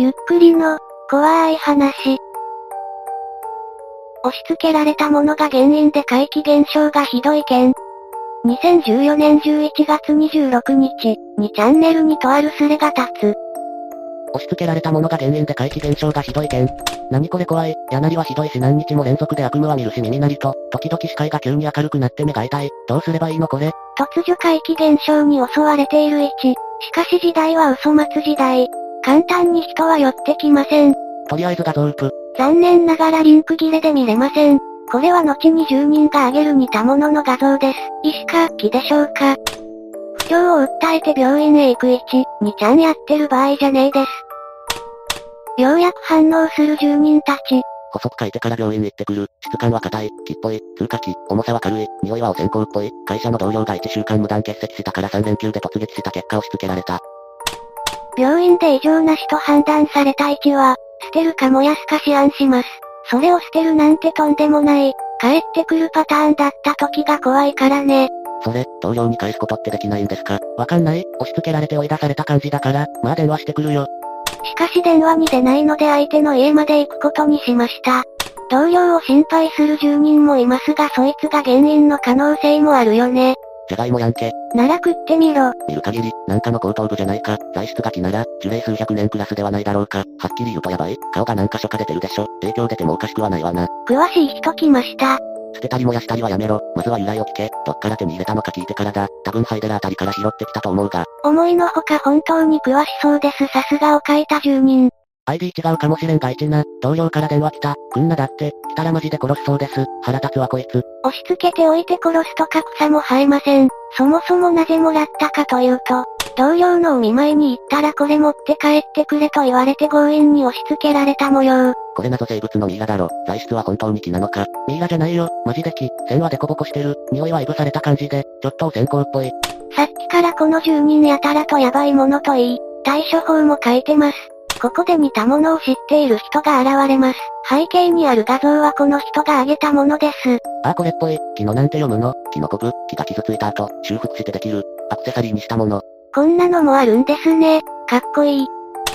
ゆっくりの、怖い話。押し付けられたものが原因で怪奇現象がひどい件。2014年11月26日、2チャンネルにとあるスレが立つ。押し付けられたものが原因で怪奇現象がひどい件。何これ怖い。やなりはひどいし何日も連続で悪夢は見るし耳鳴りと、時々視界が急に明るくなって目が痛い。どうすればいいのこれ。突如怪奇現象に襲われている1。しかし時代は嘘待つ時代。簡単に人は寄ってきません。とりあえず画像ウープ。残念ながらリンク切れで見れません。これは後に住人が挙げる似たものの画像です。医師か、気でしょうか。不調を訴えて病院へ行く1、2ちゃんやってる場合じゃねえです。ようやく反応する住人たち。細く書いてから病院行ってくる。質感は硬い、木っぽい、通過機、重さは軽い、匂いは汚染香っぽい。会社の同僚が1週間無断欠席したから3連休で突撃した結果押し付けられた。病院で異常なしと判断された位置は、捨てるか燃やすか思案します。それを捨てるなんてとんでもない、帰ってくるパターンだった時が怖いからね。それ、同僚に返すことってできないんですか？わかんない？押し付けられて追い出された感じだから、まあ電話してくるよ。しかし電話に出ないので相手の家まで行くことにしました。同僚を心配する住人もいますがそいつが原因の可能性もあるよね。じゃがいもやんけ。なら食ってみろ。見る限り、なんかの後頭部じゃないか。材質が木なら、樹齢数百年クラスではないだろうか。はっきり言うとやばい。顔が何箇所か出てるでしょ。影響出てもおかしくはないわな。詳しい人来ました。捨てたり燃やしたりはやめろ。まずは由来を聞け。どっから手に入れたのか聞いてからだ。多分ハイデラあたりから拾ってきたと思うが。思いのほか本当に詳しそうです。さすがを書いた住人。ID 違うかもしれんが一な。同僚から電話来た。くんなだって。来たらマジで殺しそうです。腹立つわこいつ。押し付けておいて殺すとか草も生えません。そもそもなぜもらったかというと、同僚のお見舞いに行ったらこれ持って帰ってくれと言われて強引に押し付けられた模様。これ謎生物のミイラだろ。材質は本当に木なのか。ミイラじゃないよ。マジで木。線はデコボコしてる。匂いはいぶされた感じで、ちょっと汚染香っぽい。さっきからこの住人やたらとヤバいものといい、対処法も書いてます。ここで似たものを知っている人が現れます。背景にある画像はこの人が挙げたものです。あ、これっぽい。木のなんて読むの？木のコブ、木が傷ついた後、修復してできる。アクセサリーにしたもの。こんなのもあるんですね。かっこいい。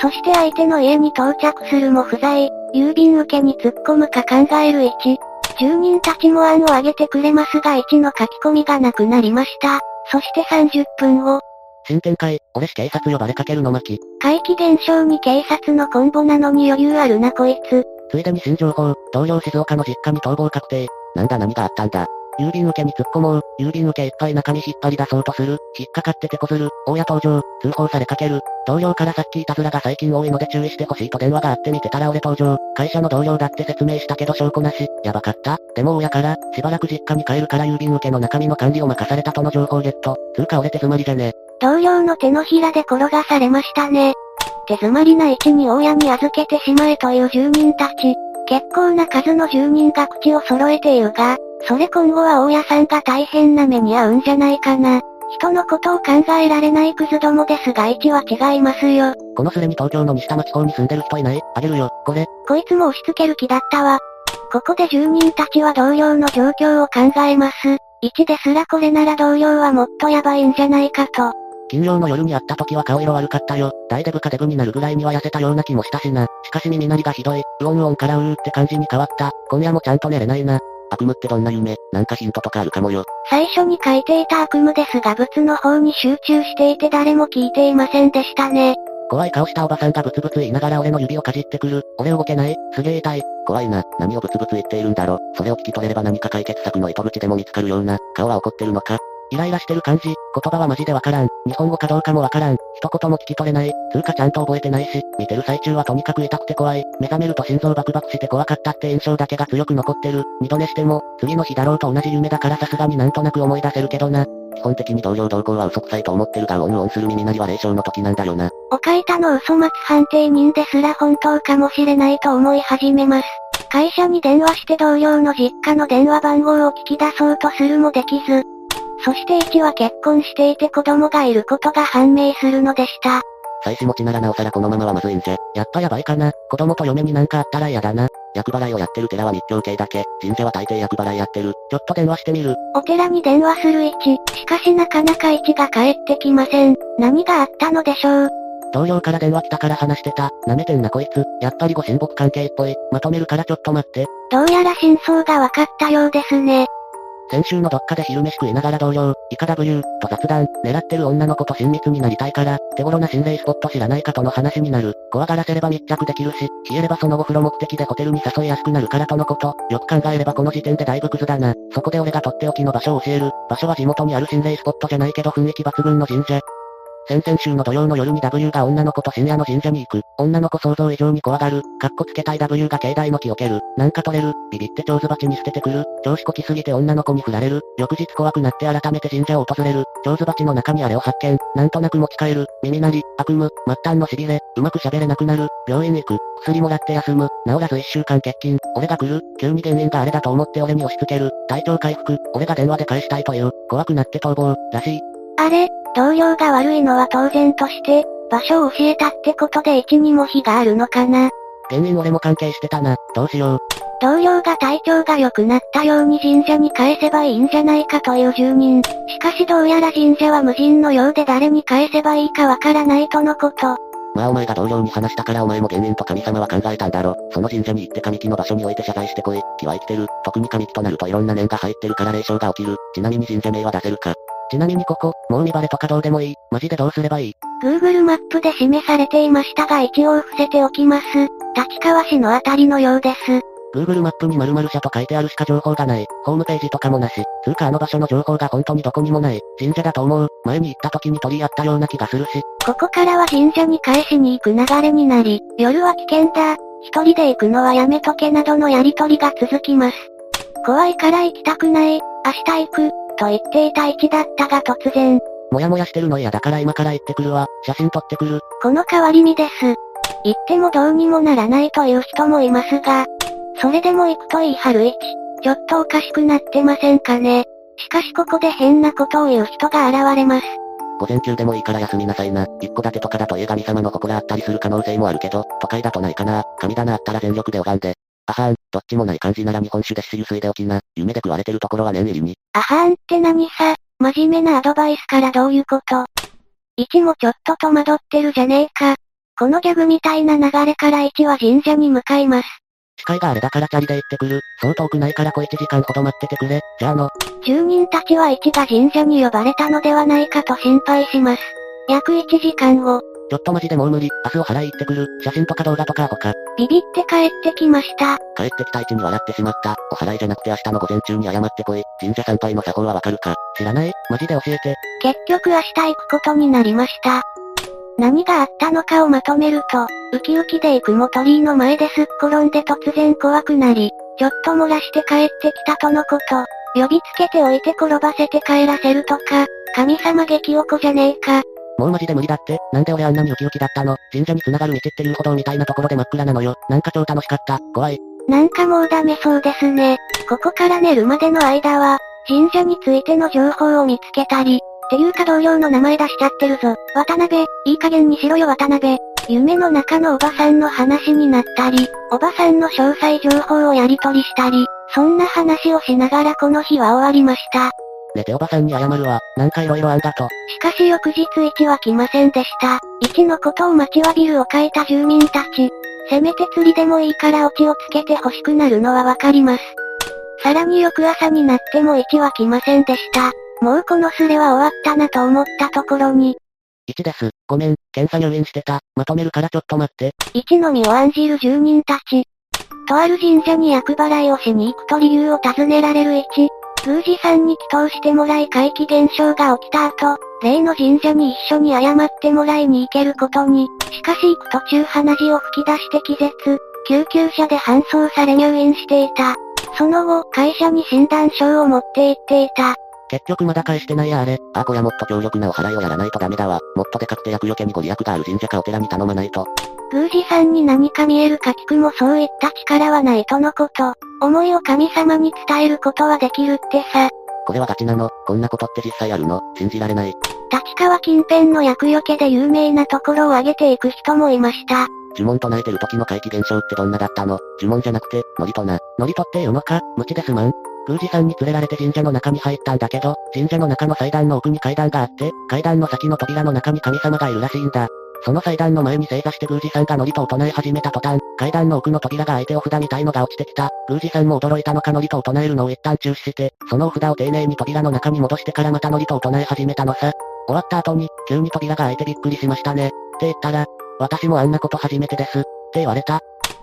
そして相手の家に到着するも不在。郵便受けに突っ込むか考える1。住人たちも案を挙げてくれますが1の書き込みがなくなりました。そして30分後、新展開、俺し警察呼ばれかけるの巻。怪奇現象に警察のコンボなのに余裕あるなこいつ。ついでに新情報、同僚静岡の実家に逃亡確定。なんだ何があったんだ。郵便受けに突っ込もう。郵便受けいっぱい中身引っ張り出そうとする。引っかかっててこずる。大家登場。通報されかける。同僚からさっきいたずらが最近多いので注意してほしいと電話があってみてたら俺登場。会社の同僚だって説明したけど証拠なし。やばかったでも親から、しばらく実家に帰るから郵便受けの中身の管理を任されたとの情報ゲット。つうか俺手詰まりじゃね。同僚の手のひらで転がされましたね。手詰まりな位置に大家に預けてしまえという住人たち。結構な数の住人が口を揃えているが、それ今後は大家さんが大変な目に遭うんじゃないかな。人のことを考えられないクズどもですが位置は違いますよ。このスレに東京の西多摩地方に住んでる人いない？あげるよ、これ。こいつも押し付ける気だったわ。ここで住人たちは同僚の状況を考えます。1ですらこれなら同僚はもっとやばいんじゃないかと。金曜の夜に会った時は顔色悪かったよ。大デブかデブになるぐらいには痩せたような気もしたしな。しかし耳鳴りがひどい。うおんうおんからうーって感じに変わった。今夜もちゃんと寝れないな。悪夢ってどんな夢？なんかヒントとかあるかもよ。最初に書いていた悪夢ですが物の方に集中していて誰も聞いていませんでしたね。怖い顔したおばさんがブツブツ言いながら俺の指をかじってくる。俺動けないすげえ痛い。怖いな。何をブツブツ言っているんだろ。それを聞き取れれば何か解決策の糸口でも見つかるような。顔は怒ってるのか？イライラしてる感じ、言葉はマジでわからん。日本語かどうかもわからん。一言も聞き取れない。つうかちゃんと覚えてないし、見てる最中はとにかく痛くて怖い。目覚めると心臓バクバクして怖かったって印象だけが強く残ってる。二度寝しても、次の日だろうと同じ夢だからさすがになんとなく思い出せるけどな。基本的に同僚同行は嘘くさいと思ってるがオンオンする耳鳴りは霊障の時なんだよな。お書いたの嘘待つ判定人ですら本当かもしれないと思い始めます。会社に電話して同僚の実家の電話番号を聞き出そうとするもできず、そして1は結婚していて子供がいることが判明するのでした。妻子持ちならなおさらこのままはまずいんじゃ。やっぱやばいかな。子供と嫁になんかあったら嫌だな。厄払いをやってる寺は密教系だけ。神社は大抵厄払いやってる。ちょっと電話してみる。お寺に電話する1。しかしなかなか1が返ってきません。何があったのでしょう。同僚から電話来たから話してた。舐めてんなこいつ。やっぱりご親睦関係っぽい。まとめるからちょっと待って。どうやら真相が分かったようですね。先週のどっかで昼飯食いながら同僚、イカ W、と雑談、狙ってる女の子と親密になりたいから、手頃な心霊スポット知らないかとの話になる。怖がらせれば密着できるし、冷えればその後風呂目的でホテルに誘いやすくなるからとのこと。よく考えればこの時点でだいぶクズだな。そこで俺がとっておきの場所を教える。場所は地元にある心霊スポットじゃないけど雰囲気抜群の神社。先々週の土曜の夜に W が女の子と深夜の神社に行く。女の子想像以上に怖がる。かっこつけたい W が境内の木を蹴る。なんか取れる。ビビって蝶ズバチに捨ててくる。調子こきすぎて女の子に振られる。翌日怖くなって改めて神社を訪れる。蝶ズバチの中にあれを発見。なんとなく持ち帰る。耳鳴り、悪夢、末端の痺れ、うまく喋れなくなる。病院行く。薬もらって休む。治らず一週間欠勤。俺が来る。急に原因があれだと思って俺に押し付ける。体調回復。俺が電話で返したいという。怖くなって逃亡。らしい。あれ、同僚が悪いのは当然として、場所を教えたってことで一にも非があるのかな。原因俺も関係してたな。どうしよう。同僚が体調が良くなったように神社に返せばいいんじゃないかという住人。しかしどうやら神社は無人のようで誰に返せばいいかわからないとのこと。まあお前が同僚に話したからお前も原因と神様は考えたんだろ。その神社に行って神木の場所に置いて謝罪してこい。木は生きてる。特に神木となるといろんな念が入ってるから霊障が起きる。ちなみに神社名は出せるか。ちなみにここ、もう見バレとかどうでもいい。マジでどうすればいい？Google マップで示されていましたが一応伏せておきます。立川市のあたりのようです。Google マップに〇〇社と書いてあるしか情報がない。ホームページとかもなし。つうかあの場所の情報が本当にどこにもない。神社だと思う。前に行った時に取り合ったような気がするし。ここからは神社に返しに行く流れになり、夜は危険だ、一人で行くのはやめとけなどのやりとりが続きます。怖いから行きたくない、明日行く、と言っていた位置だったが突然、もやもやしてるの嫌だから今から行ってくるわ。写真撮ってくる。この変わり身です。行ってもどうにもならないという人もいますが、それでも行くと言い張る位置、ちょっとおかしくなってませんかね。しかしここで変なことを言う人が現れます。午前中でもいいから休みなさいな。一戸建てとかだと家神様の祠あったりする可能性もあるけど、都会だとないかな。神棚あったら全力で拝んで。あはーん、どっちもない感じなら日本酒で汁水でおきな。夢で食われてるところは念入りに。あはーんって何さ、真面目なアドバイスからどういうこと？1もちょっと戸惑ってるじゃねえか。このギャグみたいな流れから1は神社に向かいます。視界があれだからチャリで行ってくる。そう遠くないから小1時間ほど待っててくれ。じゃあの、住人たちは1が神社に呼ばれたのではないかと心配します。約1時間後、ちょっとマジでもう無理。明日お払い行ってくる。写真とか動画とか他。ビビって帰ってきました。帰ってきた位置に笑ってしまった。お払いじゃなくて明日の午前中に謝ってこい。神社参拝の作法はわかるか知らない？マジで教えて。結局明日行くことになりました。何があったのかをまとめると、ウキウキで行くも鳥居の前ですっ転んで突然怖くなり、ちょっと漏らして帰ってきたとのこと。呼びつけておいて転ばせて帰らせるとか、神様激おこじゃねえか。もうマジで無理だって。なんで俺あんなにウキウキだったの？神社に繋がる道っていう歩道みたいなところで真っ暗なのよ。なんか超楽しかった。怖い。なんかもうダメそうですね。ここから寝るまでの間は、神社についての情報を見つけたり、っていうか同僚の名前出しちゃってるぞ。渡辺、いい加減にしろよ渡辺。夢の中のおばさんの話になったり、おばさんの詳細情報をやり取りしたり、そんな話をしながらこの日は終わりました。寝ておばさんに謝るわ。なんか色々あんだと。しかし翌日1は来ませんでした。1のことを待ちわびるを書いた住民たち。せめて釣りでもいいからオチをつけて欲しくなるのはわかります。さらに翌朝になっても1は来ませんでした。もうこのスレは終わったなと思ったところに、1です。ごめん、検査入院してた。まとめるからちょっと待って。1の身を案じる住人たち。とある神社に厄払いをしに行くと理由を尋ねられる1。宮司さんに祈祷してもらい怪奇現象が起きた後、例の神社に一緒に謝ってもらいに行けることに、しかし行く途中鼻血を吹き出して気絶、救急車で搬送され入院していた。その後、会社に診断書を持って行っていた。結局まだ返してないやあれ。あーこやもっと強力なお払いをやらないとダメだわ。もっとでかくて厄除けにご利益がある神社かお寺に頼まないと。宮司さんに何か見えるか聞くもそういった力はないとのこと。思いを神様に伝えることはできるってさ。これはガチなのこんなことって実際あるの信じられない。立川近辺の厄除けで有名なところを挙げていく人もいました。呪文唱えてる時の怪奇現象ってどんなだったの？呪文じゃなくて、ノリとな。ノリとっていうのか無知ですまん。宮司さんに連れられて神社の中に入ったんだけど、神社の中の祭壇の奥に階段があって、階段の先の扉の中に神様がいるらしいんだ。その祭壇の前に正座して宮司さんがノリとを唱え始めた途端、階段の奥の扉が開いてお札みたいのが落ちてきた。宮司さんも驚いたのかノリとを唱えるのを一旦中止して、そのお札を丁寧に扉の中に戻してからまたノリとを唱え始めたのさ。終わった後に、急に扉が開いてびっくりしましたね。って言ったら、私もあんなこと初めてです。って言われた。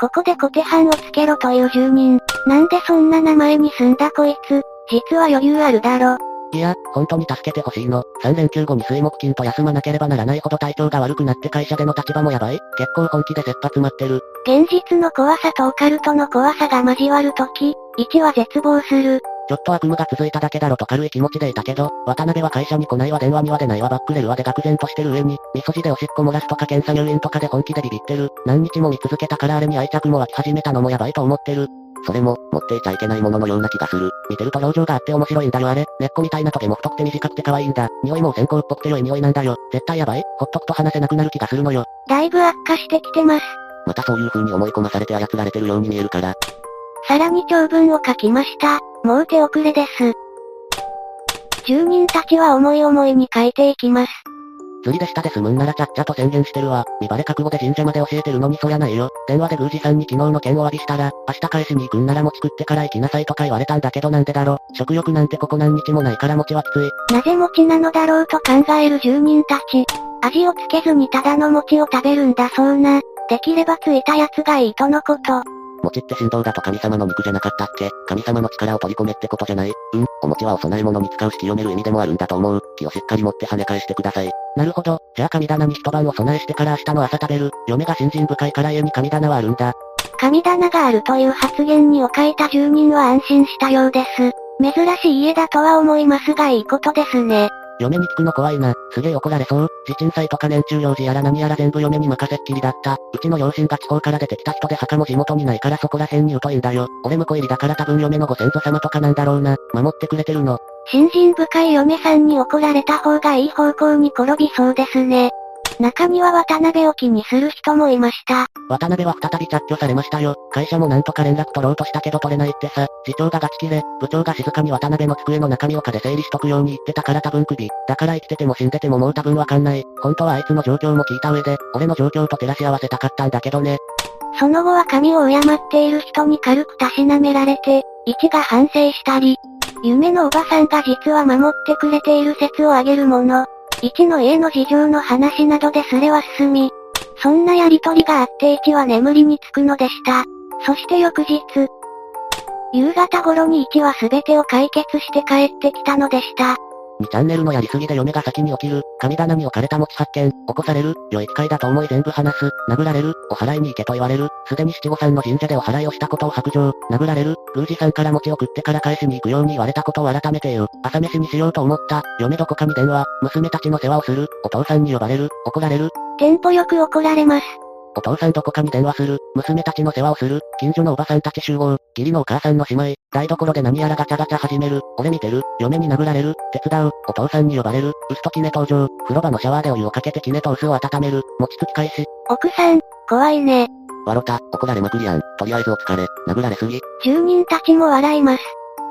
ここで小手半をつけろという住人。なんでそんな名前に住んだこいつ。実は余裕あるだろ。いや、本当に助けてほしいの。3連休後に水木金と休まなければならないほど体調が悪くなって会社での立場もやばい。結構本気で切羽詰まってる。現実の怖さとオカルトの怖さが交わるとき、1は絶望する。ちょっと悪夢が続いただけだろと軽い気持ちでいたけど、渡辺は会社に来ないわ電話には出ないわバックレルはで愕然としてる上に、味噌汁でおしっこ漏らすとか検査入院とかで本気でビビってる。何日も見続けたからあれに愛着も湧き始めたのもやばいと思ってる。それも、持っていちゃいけないもののような気がする。見てると表情があって面白いんだよあれ。根っこみたいなトゲも太くて短くて可愛いんだ。匂いも線香っぽくて良い匂いなんだよ。絶対やばい。ほっとくと話せなくなる気がするのよ。だいぶ悪化してきてます。またそういう風に思い込まされて操られてるように見えるから。さらに長文を書きました。もう手遅れです。住人たちは思い思いに書いていきます。釣りで下で済むんならちゃっちゃと宣言してるわ。見バレ覚悟で神社まで教えてるのにそりゃないよ。電話で宮司さんに昨日の件を詫びしたら、明日返しに行くんなら餅食ってから行きなさいとか言われたんだけどなんでだろ。食欲なんてここ何日もないから餅はきつい。なぜ餅なのだろうと考える住人たち。味をつけずにただの餅を食べるんだそうな。できればついたやつがいいとのこと。餅って神道だと神様の肉じゃなかったっけ？神様の力を取り込めってことじゃない？うん、お餅はお供え物に使うし清める意味でもあるんだと思う。気をしっかり持って跳ね返してください。なるほど。じゃあ神棚に一晩お供えしてから明日の朝食べる。嫁が信心深いから家に神棚はあるんだ。神棚があるという発言にを書いた住人は安心したようです。珍しい家だとは思いますがいいことですね。嫁に聞くの怖いな。すげえ怒られそう。地鎮祭とか年中用事やら何やら全部嫁に任せっきりだった。うちの両親が地方から出てきた人で墓も地元にないからそこら辺に疎いんだよ。俺婿入りだから多分嫁のご先祖様とかなんだろうな。守ってくれてるの。信心深い嫁さんに怒られた方がいい方向に転びそうですね。中には渡辺を気にする人もいました。渡辺は再び着去されましたよ。会社もなんとか連絡取ろうとしたけど取れないってさ。次長がガチ切れ、部長が静かに渡辺の机の中身をかで整理しとくように言ってたから多分首。だから生きてても死んでてももう多分わかんない。本当はあいつの状況も聞いた上で、俺の状況と照らし合わせたかったんだけどね。その後は神を敬っている人に軽くたしなめられて、一が反省したり、夢のおばさんが実は守ってくれている説を挙げるもの。1の家の事情の話などですれは進み、そんなやりとりがあって1は眠りにつくのでした。そして翌日、夕方頃に1は全てを解決して帰ってきたのでした。2チャンネルのやりすぎで嫁が先に起きる、神棚に置かれた餅発見、起こされる、良い機会だと思い全部話す、殴られる、お祓いに行けと言われる、すでに七五三の神社でお祓いをしたことを白状、殴られる、宮司さんから餅を食ってから返しに行くように言われたことを改めて言う、朝飯にしようと思った、嫁どこかに電話、娘たちの世話をする、お父さんに呼ばれる、怒られる。テンポよく怒られます。お父さんどこかに電話する、娘たちの世話をする、近所のおばさんたち集合、義理のお母さんの姉妹、台所で何やらガチャガチャ始める、俺見てる、嫁に殴られる、手伝う、お父さんに呼ばれる、薄とキネ登場、風呂場のシャワーでお湯をかけてキネと薄を温める、餅つき返し。奥さん、怖いね。わろた、怒られまくりやん。とりあえずお疲れ、殴られすぎ。住人たちも笑います。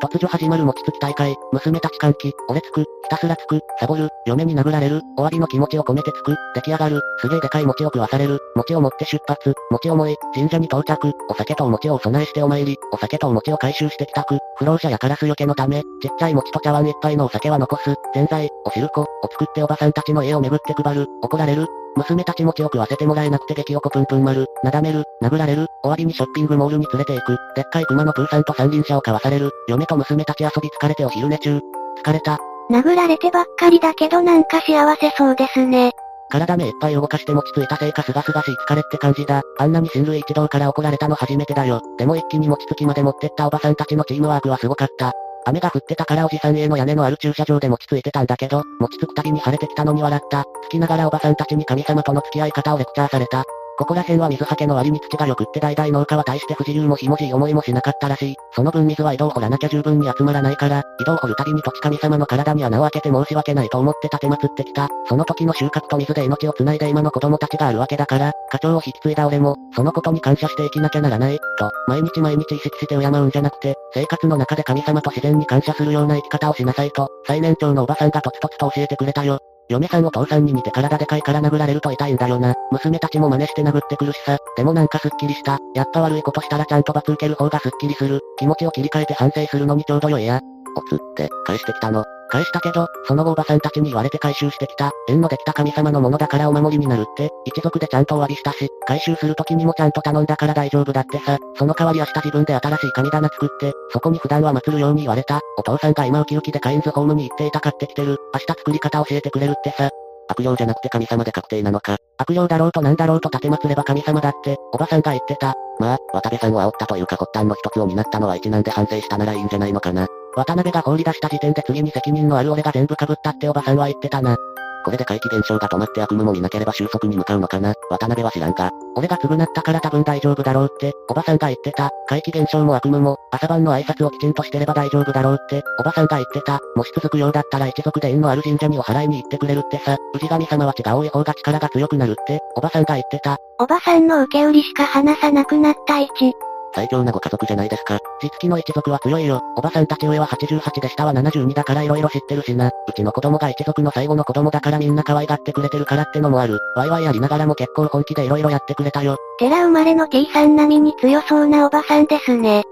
突如始まる餅つき大会、娘たち歓喜、俺つく、ひたすらつく、サボる、嫁に殴られる、お詫びの気持ちを込めてつく、出来上がる、すげえでかい餅を食わされる、餅を持って出発、餅重い、神社に到着、お酒とお餅をお供えしてお参り、お酒とお餅を回収して帰宅、不老者やカラスよけのため、ちっちゃい餅と茶碗一杯のお酒は残す、ぜんざい、お汁粉、を作っておばさんたちの家を巡って配る、怒られる、娘たち餅を食わせてもらえなくて激おこぷんぷん丸、なだめる、殴られる、終わりにショッピングモールに連れて行く、でっかい熊のプーさんと三輪車を買わされる、嫁と娘たち遊び疲れてお昼寝中。疲れた。殴られてばっかりだけどなんか幸せそうですね。体目いっぱい動かして餅ついたせいかすがすがしい疲れって感じだ。あんなに親類一同から怒られたの初めてだよ。でも一気に餅つきまで持ってったおばさんたちのチームワークはすごかった。雨が降ってたからおじさん家の屋根のある駐車場で餅ついてたんだけど、餅つくたびに晴れてきたのに笑った。つきながらおばさんたちに神様との付き合い方をレクチャーされた。ここら辺は水はけの割に土が良くって代々農家は大して不自由もひもじい思いもしなかったらしい。その分水は井戸を掘らなきゃ十分に集まらないから、井戸を掘るたびに土地神様の体に穴を開けて申し訳ないと思って立て祀ってきた。その時の収穫と水で命を繋いで今の子供たちがあるわけだから、課長を引き継いだ俺も、そのことに感謝して生きなきゃならない、と、毎日毎日意識して敬うんじゃなくて、生活の中で神様と自然に感謝するような生き方をしなさいと、最年長のおばさんがとつとつと教えてくれたよ。嫁さんお父さんに似て体でかいから殴られると痛いんだよな。娘たちも真似して殴ってくるしさ。でもなんかすっきりした。やっぱ悪いことしたらちゃんと罰受ける方がすっきりする。気持ちを切り替えて反省するのにちょうど良いや。おつって、返してきたの。返したけど、その後おばさんたちに言われて回収してきた、縁のできた神様のものだからお守りになるって、一族でちゃんとお詫びしたし、回収する時にもちゃんと頼んだから大丈夫だってさ、その代わり明日自分で新しい神棚作って、そこに普段は祀るように言われた、お父さんが今ウキウキでカインズホームに行っていた買ってきてる、明日作り方教えてくれるってさ、悪霊じゃなくて神様で確定なのか。悪霊だろうとなんだろうと立て祭れば神様だって、おばさんが言ってた。まあ、渡部さんを煽ったというか発端の一つを担ったのは一難で反省したならいいんじゃないのかな。渡辺が放り出した時点で次に責任のある俺が全部被ったっておばさんは言ってたな。これで怪奇現象が止まって悪夢も見なければ収束に向かうのかな渡辺は知らんが。俺が償ったから多分大丈夫だろうって、おばさんが言ってた。怪奇現象も悪夢も、朝晩の挨拶をきちんとしてれば大丈夫だろうって、おばさんが言ってた。もし続くようだったら一族で縁のある神社にお祓いに行ってくれるってさ。氏神様は血が多い方が力が強くなるって、おばさんが言ってた。おばさんの受け売りしか話さなくなった位置。最強なご家族じゃないですか。実機の一族は強いよ。おばさんたち上は88で下は72だから色々知ってるしな。うちの子供が一族の最後の子供だからみんな可愛がってくれてるからってのもある。ワイワイやりながらも結構本気で色々やってくれたよ。寺生まれの T さん並みに強そうなおばさんですね。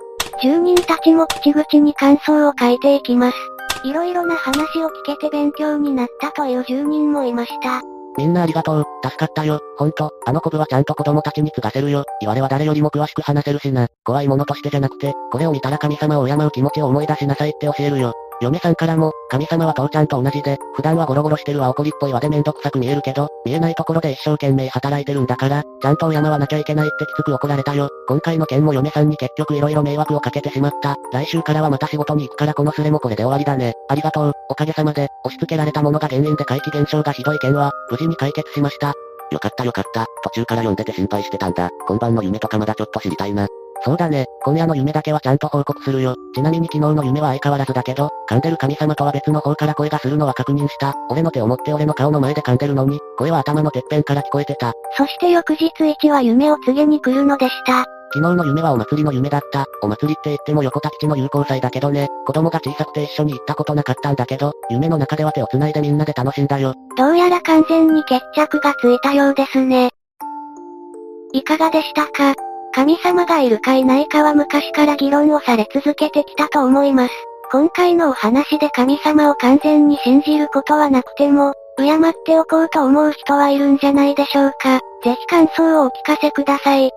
住人たちも口々に感想を書いていきます。色々な話を聞けて勉強になったという住人もいました。みんなありがとう。助かったよ。ほんと、あのコブはちゃんと子供たちに継がせるよ。言われは誰よりも詳しく話せるしな。怖いものとしてじゃなくて、これを見たら神様を敬う気持ちを思い出しなさいって教えるよ。嫁さんからも、神様は父ちゃんと同じで、普段はゴロゴロしてるわ怒りっぽいわでめんどくさく見えるけど、見えないところで一生懸命働いてるんだから、ちゃんと敬わなきゃいけないってきつく怒られたよ。今回の件も嫁さんに結局色々迷惑をかけてしまった。来週からはまた仕事に行くからこのスレもこれで終わりだね。ありがとう。おかげさまで、押し付けられたものが原因で怪奇現象がひどい件は、無事に解決しました。よかったよかった。途中から読んでて心配してたんだ。今晩の夢とかまだちょっと知りたいな。そうだね、今夜の夢だけはちゃんと報告するよ。ちなみに昨日の夢は相変わらずだけど、噛んでる神様とは別の方から声がするのは確認した。俺の手を持って俺の顔の前で噛んでるのに、声は頭のてっぺんから聞こえてた。そして翌日一は夢を告げに来るのでした。昨日の夢はお祭りの夢だった。お祭りって言っても横田基地の友好祭だけどね。子供が小さくて一緒に行ったことなかったんだけど、夢の中では手を繋いでみんなで楽しんだよ。どうやら完全に決着がついたようですね。いかがでしたか？神様がいるかいないかは昔から議論をされ続けてきたと思います。今回のお話で神様を完全に信じることはなくても、敬っておこうと思う人はいるんじゃないでしょうか。ぜひ感想をお聞かせください。